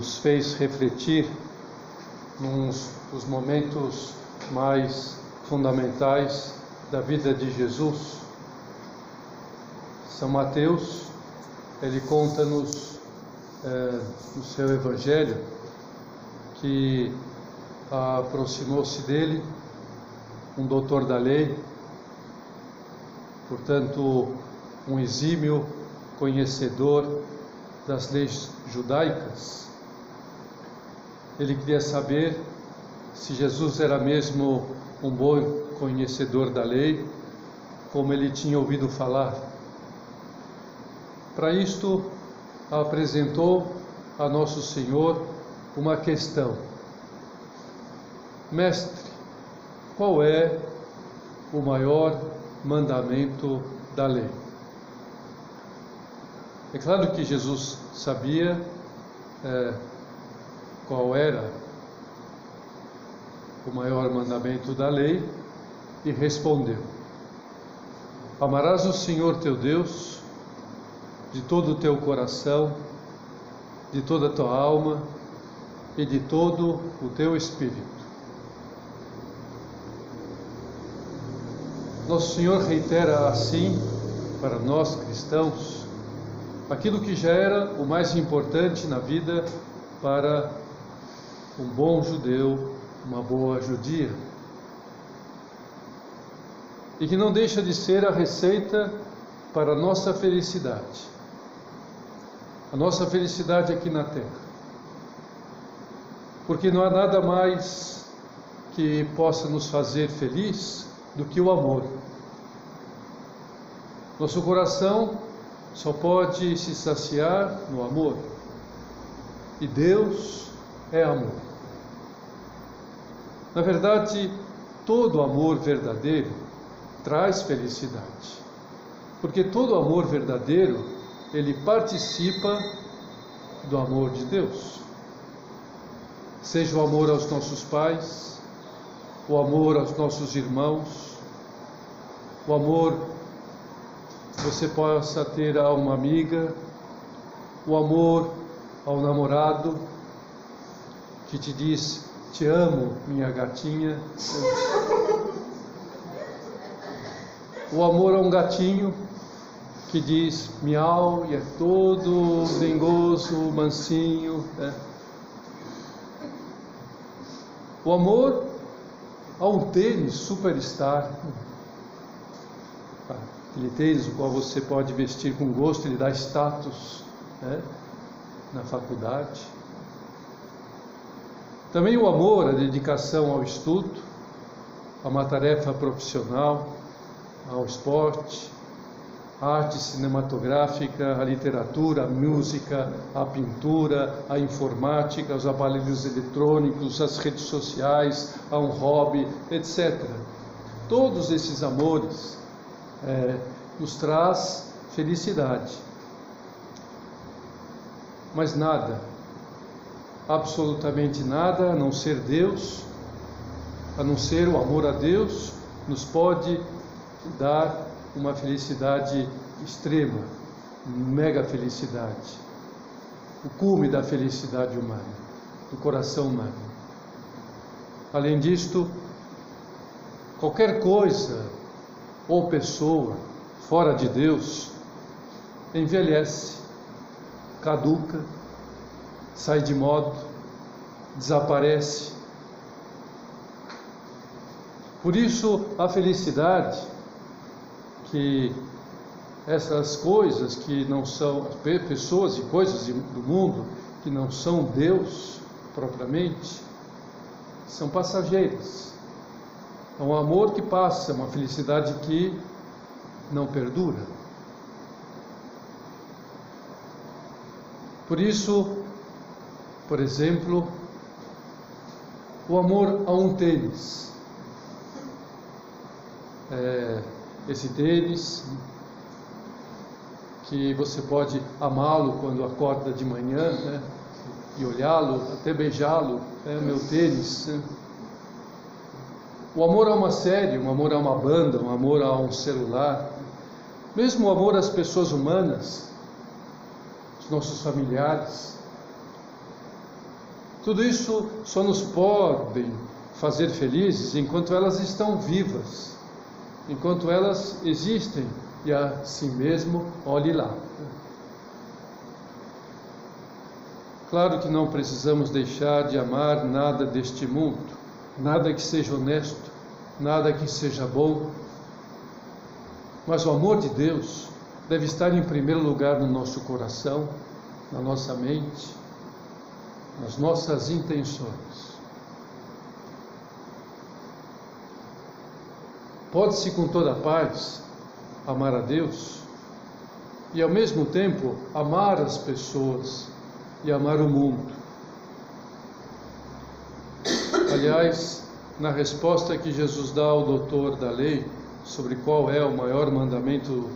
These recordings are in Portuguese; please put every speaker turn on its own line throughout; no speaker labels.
nos fez refletir num dos momentos mais fundamentais da vida de Jesus. São Mateus, ele conta-nos eh, no seu evangelho que aproximou-se dele um doutor da lei, portanto, um exímio conhecedor das leis judaicas. Ele queria saber se Jesus era mesmo um bom conhecedor da lei, como ele tinha ouvido falar. Para isto, apresentou a Nosso Senhor uma questão: Mestre, qual é o maior mandamento da lei? É claro que Jesus sabia é, qual era o maior mandamento da lei e respondeu: Amarás o Senhor teu Deus de todo o teu coração, de toda a tua alma e de todo o teu espírito. Nosso Senhor reitera assim para nós cristãos aquilo que já era o mais importante na vida para um bom judeu, uma boa judia. E que não deixa de ser a receita para a nossa felicidade. A nossa felicidade aqui na terra. Porque não há nada mais que possa nos fazer feliz do que o amor. Nosso coração só pode se saciar no amor. E Deus é amor. Na verdade, todo amor verdadeiro traz felicidade. Porque todo amor verdadeiro, ele participa do amor de Deus. Seja o amor aos nossos pais, o amor aos nossos irmãos, o amor você possa ter a uma amiga, o amor ao namorado que te diz: Te amo, minha gatinha. O amor a um gatinho que diz miau e é todo dengoso, mansinho. Né? O amor a um tênis superstar aquele tênis o qual você pode vestir com gosto, ele dá status né, na faculdade. Também o amor, a dedicação ao estudo, a uma tarefa profissional, ao esporte, a arte cinematográfica, a literatura, a música, a pintura, a informática, os aparelhos eletrônicos, as redes sociais, a um hobby, etc. Todos esses amores é, nos traz felicidade. Mas nada, absolutamente nada, a não ser Deus, a não ser o amor a Deus, nos pode dar uma felicidade extrema, mega felicidade, o cume da felicidade humana, do coração humano. Além disto, qualquer coisa ou pessoa fora de Deus envelhece, caduca, sai de modo, desaparece. Por isso, a felicidade que essas coisas que não são pessoas e coisas do mundo que não são Deus propriamente são passageiras. É um amor que passa, uma felicidade que não perdura. Por isso, por exemplo, o amor a um tênis. É, esse tênis que você pode amá-lo quando acorda de manhã, né? E olhá-lo, até beijá-lo, é meu tênis. Né? O amor a uma série, um amor a uma banda, um amor a um celular, mesmo o amor às pessoas humanas, os nossos familiares. Tudo isso só nos podem fazer felizes enquanto elas estão vivas, enquanto elas existem e a si mesmo olhe lá. Claro que não precisamos deixar de amar nada deste mundo, nada que seja honesto, nada que seja bom, mas o amor de Deus deve estar em primeiro lugar no nosso coração, na nossa mente, nas nossas intenções. Pode-se com toda paz amar a Deus e ao mesmo tempo amar as pessoas e amar o mundo. Aliás, na resposta que Jesus dá ao doutor da lei sobre qual é o maior mandamento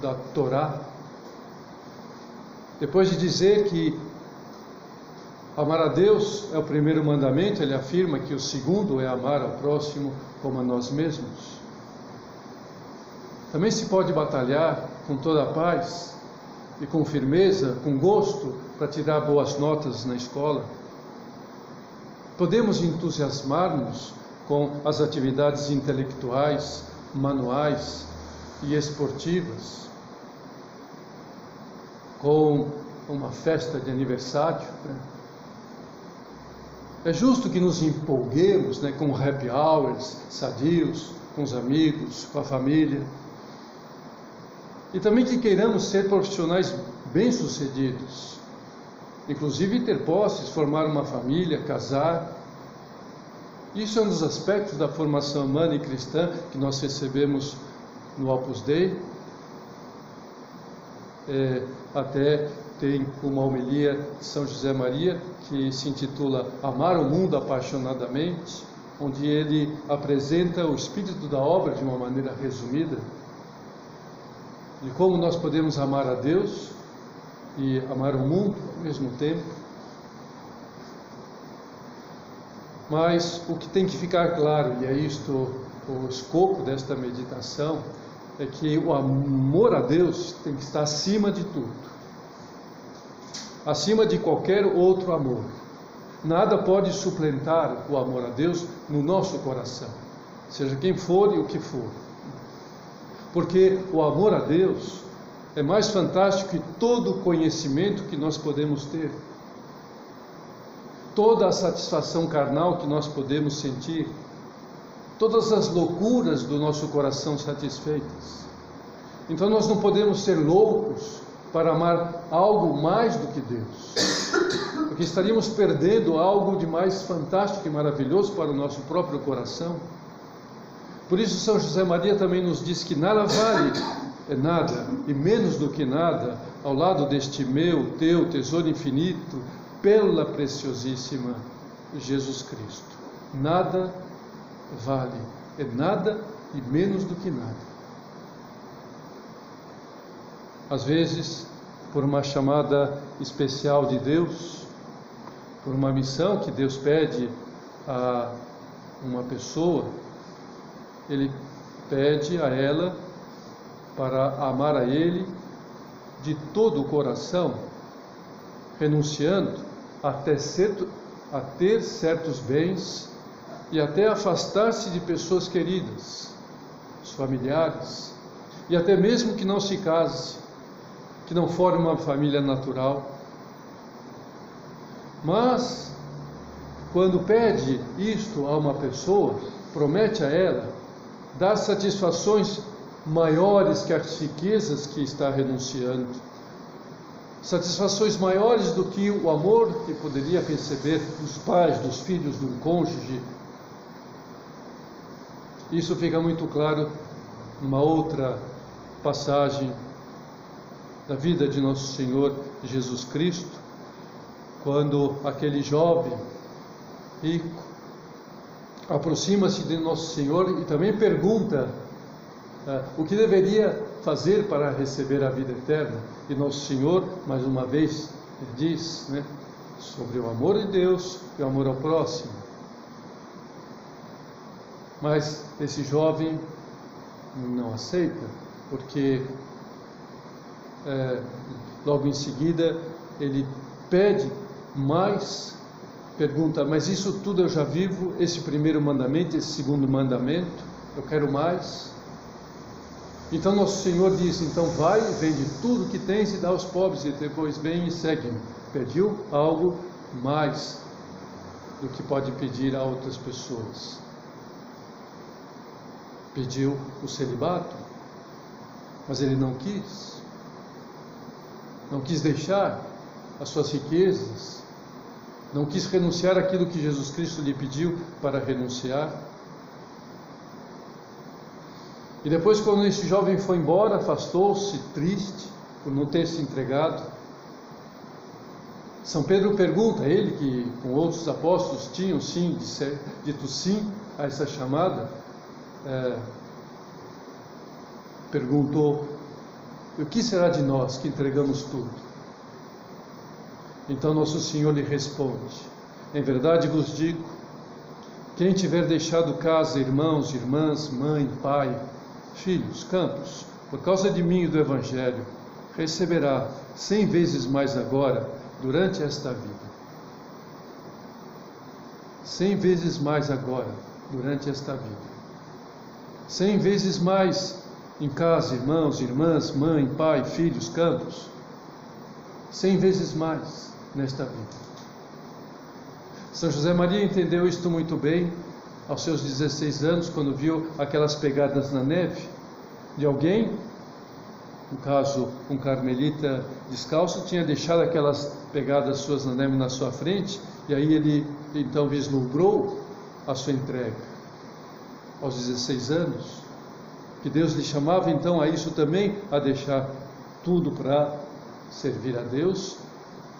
da Torá, depois de dizer que amar a Deus é o primeiro mandamento, ele afirma que o segundo é amar ao próximo como a nós mesmos. Também se pode batalhar com toda a paz e com firmeza, com gosto, para tirar boas notas na escola. Podemos entusiasmar-nos com as atividades intelectuais, manuais e esportivas, com uma festa de aniversário. Né? É justo que nos empolguemos né, com happy hours, sadios, com os amigos, com a família. E também que queiramos ser profissionais bem-sucedidos, inclusive ter posses, formar uma família, casar. Isso é um dos aspectos da formação humana e cristã que nós recebemos no Opus Dei. É, até tem uma homilia de São José Maria que se intitula Amar o Mundo Apaixonadamente, onde ele apresenta o espírito da obra de uma maneira resumida, de como nós podemos amar a Deus e amar o mundo ao mesmo tempo. Mas o que tem que ficar claro, e é isto o escopo desta meditação, é que o amor a Deus tem que estar acima de tudo, acima de qualquer outro amor. Nada pode suplantar o amor a Deus no nosso coração, seja quem for e o que for. Porque o amor a Deus é mais fantástico que todo o conhecimento que nós podemos ter, toda a satisfação carnal que nós podemos sentir, todas as loucuras do nosso coração satisfeitas. Então nós não podemos ser loucos para amar algo mais do que Deus, porque estaríamos perdendo algo de mais fantástico e maravilhoso para o nosso próprio coração. Por isso, São José Maria também nos diz que nada vale é nada e menos do que nada ao lado deste meu, teu tesouro infinito, pela preciosíssima Jesus Cristo. Nada vale, é nada e menos do que nada. Às vezes, por uma chamada especial de Deus, por uma missão que Deus pede a uma pessoa, Ele pede a ela para amar a Ele de todo o coração, renunciando até certo, a ter certos bens e até afastar-se de pessoas queridas, familiares, e até mesmo que não se case, que não forme uma família natural. Mas, quando pede isto a uma pessoa, promete a ela dar satisfações maiores que as riquezas que está renunciando, satisfações maiores do que o amor que poderia receber dos pais, dos filhos, do cônjuge. Isso fica muito claro numa outra passagem da vida de nosso Senhor Jesus Cristo, quando aquele jovem rico aproxima-se de nosso Senhor e também pergunta ah, o que deveria fazer para receber a vida eterna. E Nosso Senhor, mais uma vez, diz né, sobre o amor de Deus e o amor ao próximo. Mas esse jovem não aceita, porque é, logo em seguida ele pede mais, pergunta, mas isso tudo eu já vivo, esse primeiro mandamento, esse segundo mandamento, eu quero mais. Então nosso Senhor diz: então vai, vende tudo que tens e dá aos pobres, e depois vem e segue-me. Pediu algo mais do que pode pedir a outras pessoas. Pediu o celibato, mas ele não quis. Não quis deixar as suas riquezas, não quis renunciar àquilo que Jesus Cristo lhe pediu para renunciar. E depois, quando esse jovem foi embora, afastou-se, triste, por não ter se entregado. São Pedro pergunta, ele que com outros apóstolos tinham sim dito sim a essa chamada, é, perguntou: O que será de nós que entregamos tudo? Então nosso Senhor lhe responde: Em verdade vos digo, quem tiver deixado casa, irmãos, irmãs, mãe, pai, filhos, campos, por causa de mim e do Evangelho, receberá cem vezes mais agora durante esta vida. Cem vezes mais agora durante esta vida. Cem vezes mais em casa, irmãos, irmãs, mãe, pai, filhos, campos. Cem vezes mais nesta vida. São José Maria entendeu isto muito bem aos seus 16 anos, quando viu aquelas pegadas na neve de alguém, no caso um carmelita descalço, tinha deixado aquelas pegadas suas na neve na sua frente, e aí ele então vislumbrou a sua entrega aos 16 anos, que Deus lhe chamava então a isso também, a deixar tudo para servir a Deus,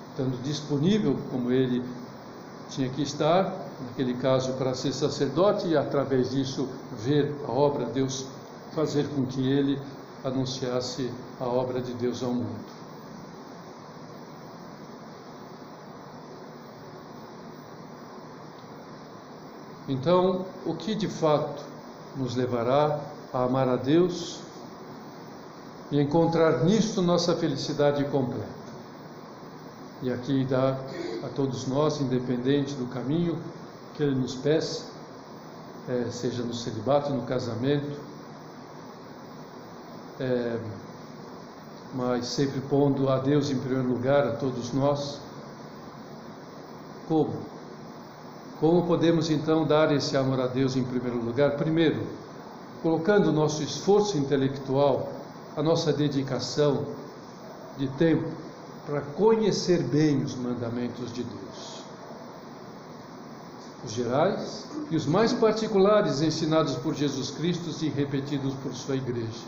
estando disponível como ele tinha que estar, naquele caso para ser sacerdote e através disso ver a obra de Deus, fazer com que ele anunciasse a obra de Deus ao mundo. Então, o que de fato nos levará a amar a Deus e encontrar nisto nossa felicidade completa? E aqui dá a todos nós, independente do caminho que Ele nos peça, é, seja no celibato, no casamento, é, mas sempre pondo a Deus em primeiro lugar, a todos nós. Como? Como podemos então dar esse amor a Deus em primeiro lugar? Primeiro, colocando o nosso esforço intelectual, a nossa dedicação de tempo para conhecer bem os mandamentos de Deus. Os gerais e os mais particulares ensinados por Jesus Cristo e repetidos por sua igreja.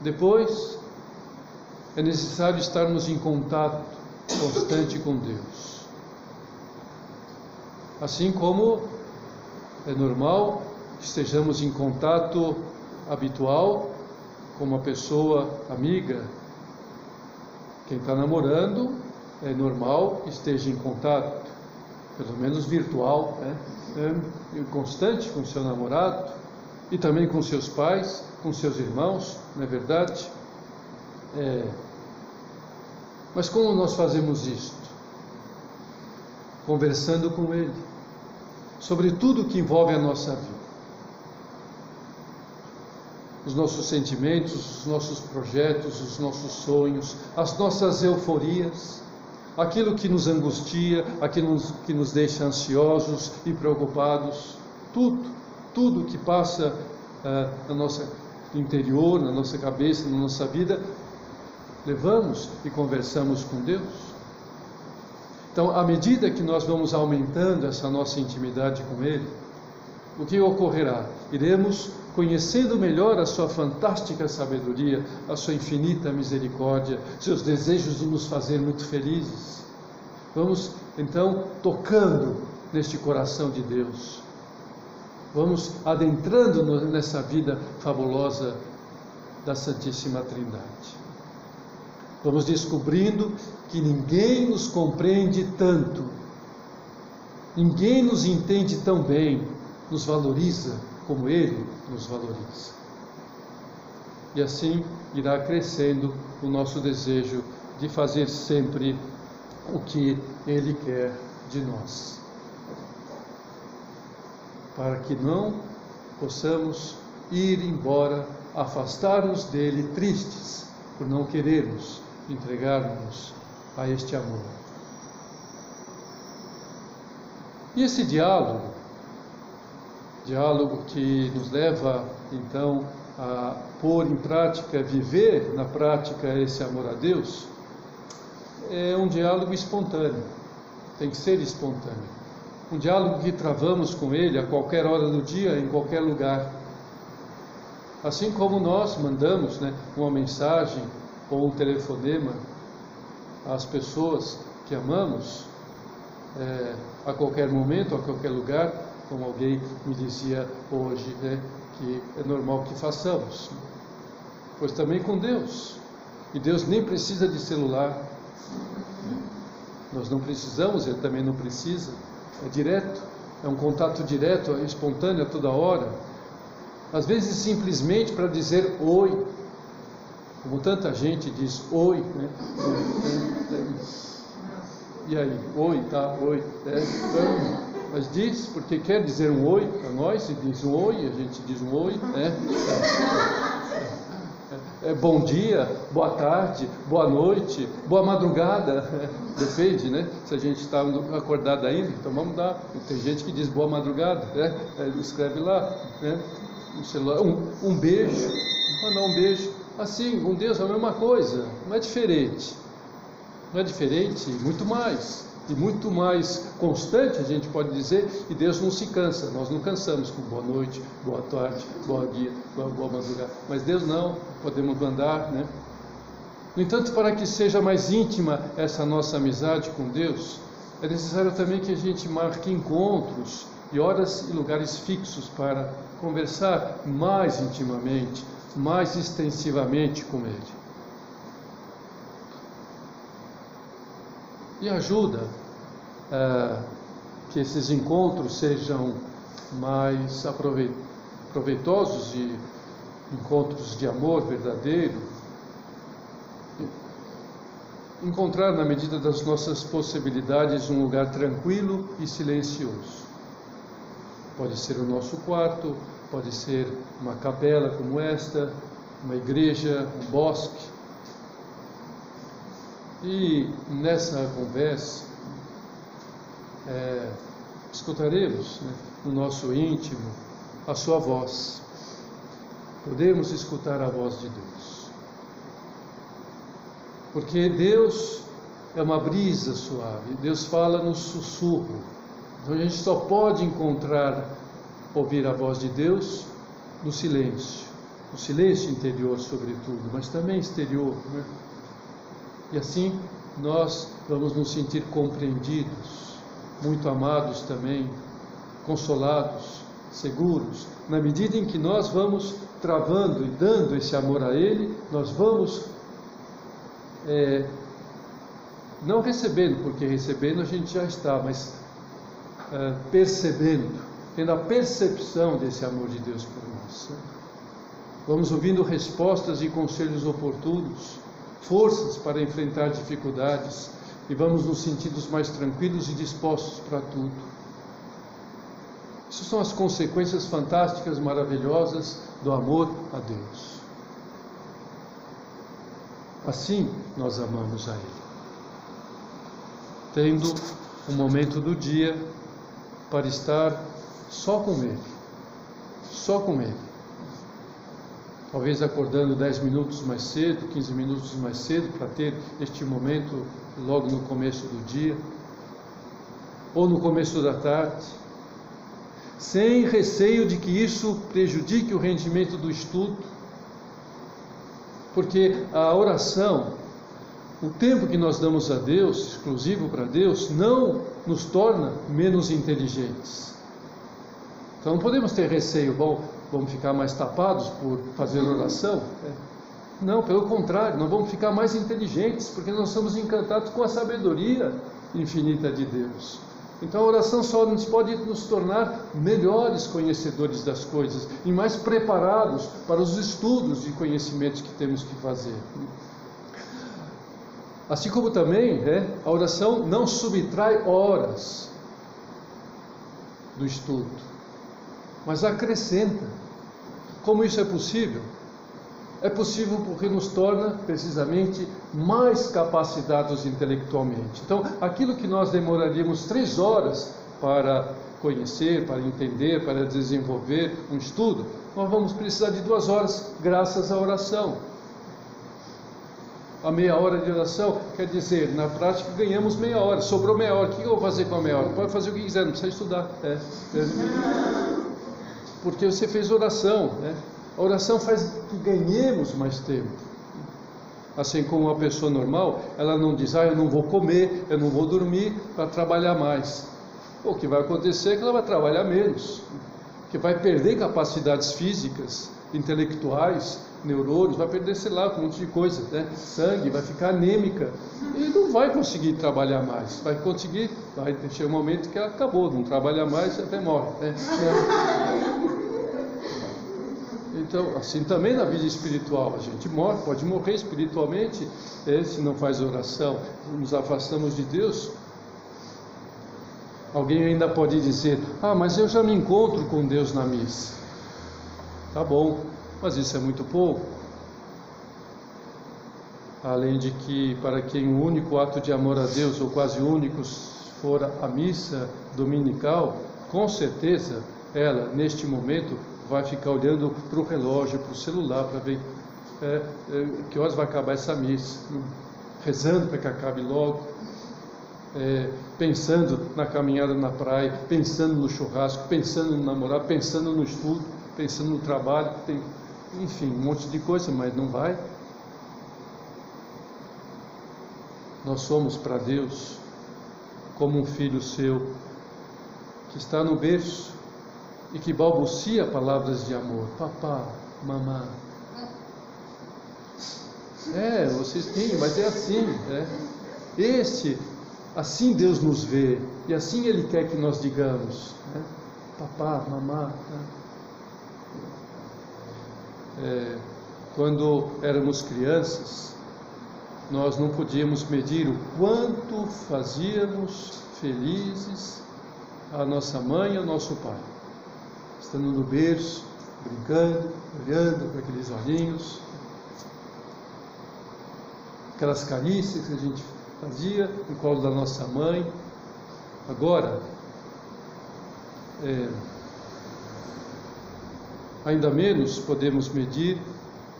Depois, é necessário estarmos em contato constante com Deus. Assim como é normal que estejamos em contato habitual com uma pessoa amiga. Quem está namorando é normal que esteja em contato, pelo menos virtual, né? é, constante com seu namorado e também com seus pais, com seus irmãos, não é verdade? É, mas como nós fazemos isto? Conversando com Ele sobre tudo que envolve a nossa vida os nossos sentimentos, os nossos projetos, os nossos sonhos, as nossas euforias, aquilo que nos angustia, aquilo que nos deixa ansiosos e preocupados, tudo, tudo que passa uh, no nosso interior, na nossa cabeça, na nossa vida, levamos e conversamos com Deus. Então, à medida que nós vamos aumentando essa nossa intimidade com Ele, o que ocorrerá? Iremos conhecendo melhor a sua fantástica sabedoria, a sua infinita misericórdia, seus desejos de nos fazer muito felizes. Vamos então tocando neste coração de Deus. Vamos adentrando nessa vida fabulosa da Santíssima Trindade. Vamos descobrindo que ninguém nos compreende tanto, ninguém nos entende tão bem, nos valoriza como Ele nos valoriza. E assim irá crescendo o nosso desejo de fazer sempre o que Ele quer de nós. Para que não possamos ir embora, afastar-nos dele tristes por não querermos entregar-nos a este amor. E esse diálogo, diálogo que nos leva então a pôr em prática, viver na prática esse amor a Deus, é um diálogo espontâneo, tem que ser espontâneo. Um diálogo que travamos com Ele a qualquer hora do dia, em qualquer lugar. Assim como nós mandamos né, uma mensagem ou um telefonema às pessoas que amamos, é, a qualquer momento, a qualquer lugar, como alguém me dizia hoje, né, que é normal que façamos. Pois também com Deus. E Deus nem precisa de celular. Nós não precisamos, Ele também não precisa. É direto, é um contato direto, é espontâneo a toda hora. Às vezes simplesmente para dizer oi, como tanta gente diz oi, né? E aí, oi, tá, oi. É, então, mas diz, porque quer dizer um oi para nós, e diz um oi, a gente diz um oi, né? É, é, bom dia, boa tarde, boa noite, boa madrugada, depende, né? Se a gente está acordado ainda, então vamos dar. Tem gente que diz boa madrugada, né? Escreve lá, né? celular, um, um beijo, mandar um beijo. Assim, com Deus é a mesma coisa, não é diferente. Não é diferente, muito mais. E muito mais constante, a gente pode dizer, e Deus não se cansa. Nós não cansamos com boa noite, boa tarde, boa dia, boa, boa madrugada. Mas Deus não, podemos mandar, né? No entanto, para que seja mais íntima essa nossa amizade com Deus, é necessário também que a gente marque encontros e horas e lugares fixos para conversar mais intimamente, mais extensivamente com Ele. E ajuda é, que esses encontros sejam mais proveitosos e encontros de amor verdadeiro. Encontrar, na medida das nossas possibilidades, um lugar tranquilo e silencioso Pode ser o nosso quarto, pode ser uma capela como esta, uma igreja, um bosque. E nessa conversa, é, escutaremos né, no nosso íntimo a sua voz. Podemos escutar a voz de Deus. Porque Deus é uma brisa suave, Deus fala no sussurro. Então a gente só pode encontrar, ouvir a voz de Deus no silêncio, no silêncio interior, sobretudo, mas também exterior. Né? E assim nós vamos nos sentir compreendidos, muito amados também, consolados, seguros. Na medida em que nós vamos travando e dando esse amor a Ele, nós vamos é, não recebendo, porque recebendo a gente já está, mas eh, percebendo, tendo a percepção desse amor de Deus por nós. Né? Vamos ouvindo respostas e conselhos oportunos, forças para enfrentar dificuldades e vamos nos sentindo mais tranquilos e dispostos para tudo. Isso são as consequências fantásticas, maravilhosas do amor a Deus. Assim nós amamos a Ele. Tendo um momento do dia para estar só com Ele. Só com Ele. Talvez acordando 10 minutos mais cedo, 15 minutos mais cedo, para ter este momento logo no começo do dia, ou no começo da tarde, sem receio de que isso prejudique o rendimento do estudo, porque a oração o tempo que nós damos a Deus, exclusivo para Deus, não nos torna menos inteligentes. Então não podemos ter receio, bom, vamos ficar mais tapados por fazer oração. Não, pelo contrário, nós vamos ficar mais inteligentes, porque nós somos encantados com a sabedoria infinita de Deus. Então a oração só nos pode nos tornar melhores conhecedores das coisas e mais preparados para os estudos e conhecimentos que temos que fazer. Assim como também é, a oração não subtrai horas do estudo, mas acrescenta. Como isso é possível? É possível porque nos torna precisamente mais capacitados intelectualmente. Então, aquilo que nós demoraríamos três horas para conhecer, para entender, para desenvolver um estudo, nós vamos precisar de duas horas graças à oração. A meia hora de oração quer dizer, na prática ganhamos meia hora, sobrou meia hora. O que eu vou fazer com a meia hora? Pode fazer o que quiser, não precisa estudar. É. Porque você fez oração, né? A oração faz que ganhemos mais tempo. Assim como uma pessoa normal, ela não diz, ah, eu não vou comer, eu não vou dormir para trabalhar mais. O que vai acontecer é que ela vai trabalhar menos, que vai perder capacidades físicas, intelectuais, neurônios, vai perder, sei lá, um monte de coisa, né? sangue, vai ficar anêmica e não vai conseguir trabalhar mais. Vai conseguir, vai ter um momento que ela acabou, não trabalha mais até morre. Né? Então, assim também na vida espiritual, a gente morre, pode morrer espiritualmente é, se não faz oração, nos afastamos de Deus. Alguém ainda pode dizer: Ah, mas eu já me encontro com Deus na missa. Tá bom, mas isso é muito pouco. Além de que, para quem o único ato de amor a Deus, ou quase único, for a missa dominical, com certeza ela, neste momento, vai ficar olhando para o relógio, para o celular, para ver é, é, que horas vai acabar essa missa, rezando para que acabe logo, é, pensando na caminhada na praia, pensando no churrasco, pensando no namorado, pensando no estudo, pensando no trabalho, tem, enfim, um monte de coisa, mas não vai. Nós somos para Deus como um filho seu que está no berço e que balbucia palavras de amor. Papá, mamã. É, vocês têm, mas é assim. Né? Este, assim Deus nos vê e assim Ele quer que nós digamos. Né? Papá, mamã. Né? É, quando éramos crianças, nós não podíamos medir o quanto fazíamos felizes a nossa mãe e ao nosso pai estando no berço, brincando, olhando para aqueles olhinhos, aquelas carícias que a gente fazia no colo da nossa mãe. Agora, é, ainda menos podemos medir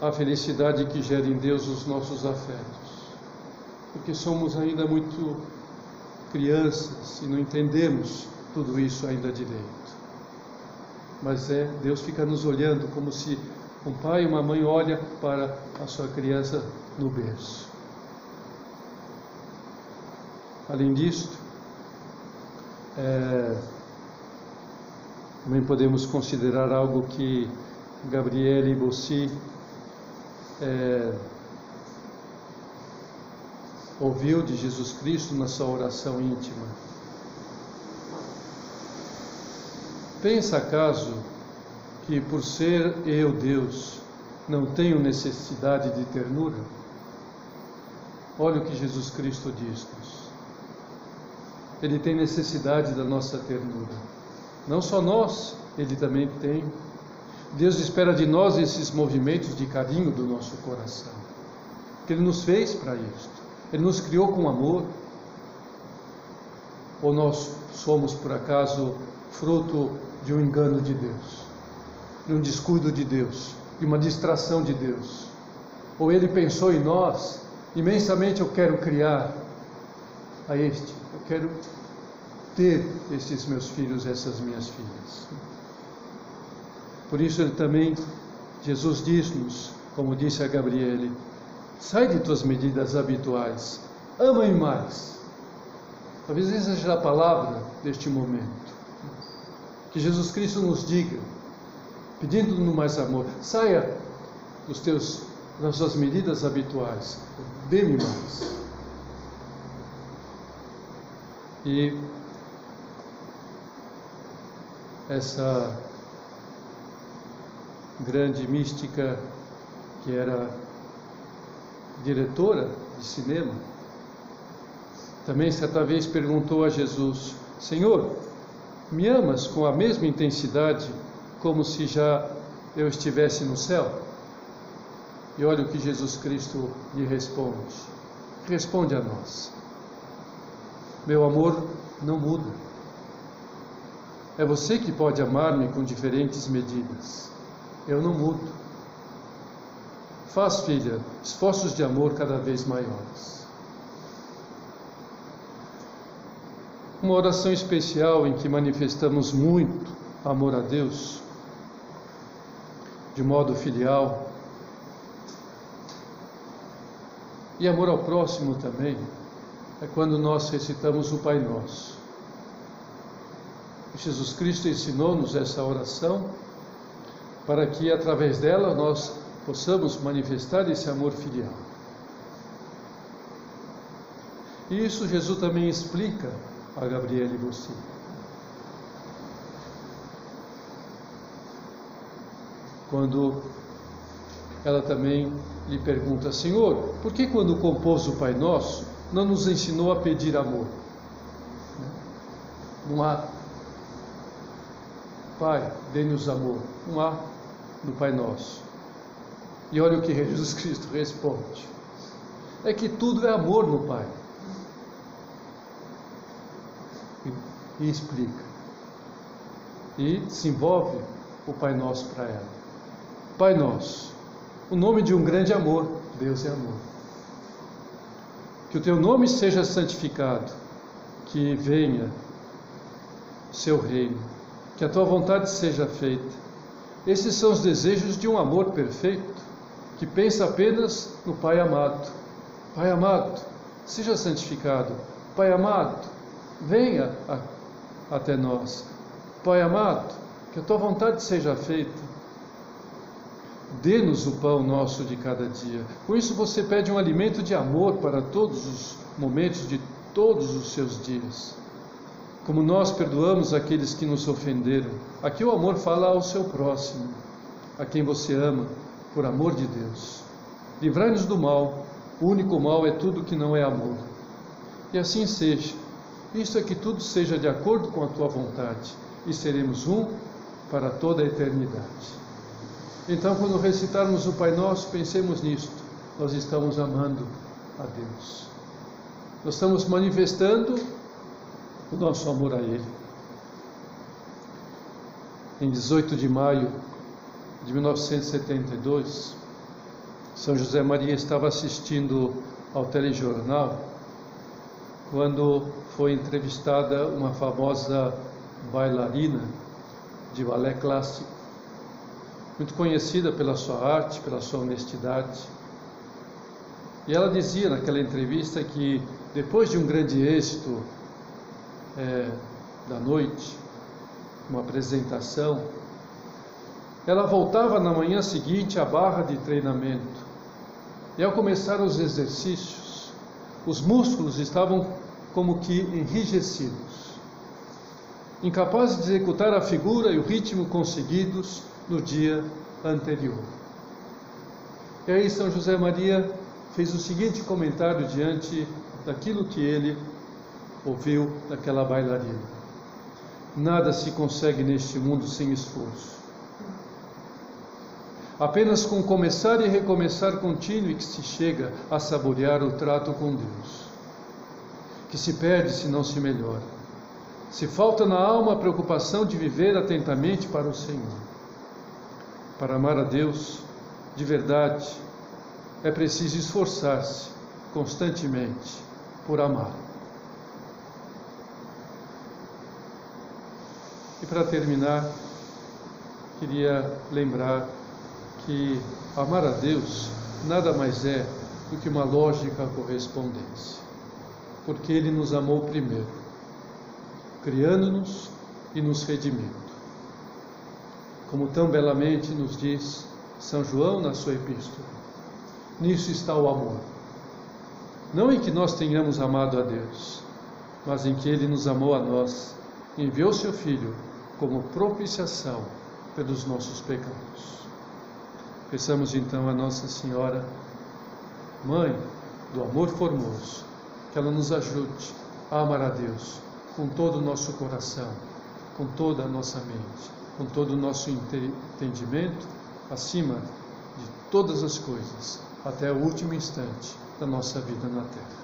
a felicidade que gera em Deus os nossos afetos, porque somos ainda muito crianças e não entendemos tudo isso ainda direito mas é Deus fica nos olhando como se um pai e uma mãe olha para a sua criança no berço. Além disto, é, também podemos considerar algo que Gabriele Bossi é, ouviu de Jesus Cristo na sua oração íntima. Pensa acaso que por ser eu Deus não tenho necessidade de ternura? Olha o que Jesus Cristo diz-nos. Ele tem necessidade da nossa ternura. Não só nós, ele também tem. Deus espera de nós esses movimentos de carinho do nosso coração. Que Ele nos fez para isto. Ele nos criou com amor. Ou nós somos, por acaso, fruto de um engano de Deus, de um descuido de Deus, de uma distração de Deus. Ou ele pensou em nós, imensamente eu quero criar a este, eu quero ter esses meus filhos, essas minhas filhas. Por isso ele também, Jesus diz-nos, como disse a Gabriele, sai de tuas medidas habituais, ama-me mais. Talvez essa seja a palavra deste momento. Que Jesus Cristo nos diga, pedindo-nos mais amor, saia dos teus, das suas medidas habituais, dê-me mais. E essa grande mística que era diretora de cinema, também certa vez perguntou a Jesus: Senhor, me amas com a mesma intensidade como se já eu estivesse no céu? E olha o que Jesus Cristo lhe responde. Responde a nós. Meu amor não muda. É você que pode amar-me com diferentes medidas. Eu não mudo. Faz, filha, esforços de amor cada vez maiores. Uma oração especial em que manifestamos muito amor a Deus, de modo filial, e amor ao próximo também, é quando nós recitamos o Pai Nosso. Jesus Cristo ensinou-nos essa oração para que através dela nós possamos manifestar esse amor filial. E isso Jesus também explica a Gabriela e você. Quando ela também lhe pergunta: Senhor, por que quando compôs o Pai Nosso não nos ensinou a pedir amor? Não há Pai, dê-nos amor. Não há no Pai Nosso. E olha o que Jesus Cristo responde: é que tudo é amor no Pai. E, e explica. E desenvolve o Pai Nosso para ela. Pai Nosso, o nome de um grande amor. Deus é amor. Que o teu nome seja santificado, que venha seu reino, que a tua vontade seja feita. Esses são os desejos de um amor perfeito que pensa apenas no Pai amado. Pai amado, seja santificado. Pai amado, venha a, até nós. Pai amado, que a tua vontade seja feita. Dê-nos o pão nosso de cada dia. Com isso você pede um alimento de amor para todos os momentos de todos os seus dias. Como nós perdoamos aqueles que nos ofenderam. Aqui o amor fala ao seu próximo, a quem você ama por amor de Deus. Livrai-nos do mal, o único mal é tudo que não é amor. E assim seja. Isto é que tudo seja de acordo com a tua vontade, e seremos um para toda a eternidade. Então, quando recitarmos o Pai Nosso, pensemos nisto. Nós estamos amando a Deus. Nós estamos manifestando o nosso amor a Ele. Em 18 de maio de 1972, São José Maria estava assistindo ao telejornal quando foi entrevistada uma famosa bailarina de balé clássico, muito conhecida pela sua arte, pela sua honestidade. E ela dizia naquela entrevista que depois de um grande êxito é, da noite, uma apresentação, ela voltava na manhã seguinte à barra de treinamento. E ao começar os exercícios, os músculos estavam como que enrijecidos, incapazes de executar a figura e o ritmo conseguidos no dia anterior. E aí São José Maria fez o seguinte comentário diante daquilo que ele ouviu daquela bailarina: Nada se consegue neste mundo sem esforço. Apenas com começar e recomeçar contínuo e que se chega a saborear o trato com Deus, que se perde se não se melhora. Se falta na alma a preocupação de viver atentamente para o Senhor. Para amar a Deus de verdade, é preciso esforçar-se constantemente por amar. E para terminar, queria lembrar que amar a Deus nada mais é do que uma lógica correspondência, porque Ele nos amou primeiro, criando-nos e nos redimindo. Como tão belamente nos diz São João na sua epístola, nisso está o amor. Não em que nós tenhamos amado a Deus, mas em que Ele nos amou a nós, enviou seu Filho como propiciação pelos nossos pecados. Peçamos então a Nossa Senhora, Mãe do amor formoso, que ela nos ajude a amar a Deus com todo o nosso coração, com toda a nossa mente, com todo o nosso entendimento, acima de todas as coisas, até o último instante da nossa vida na terra.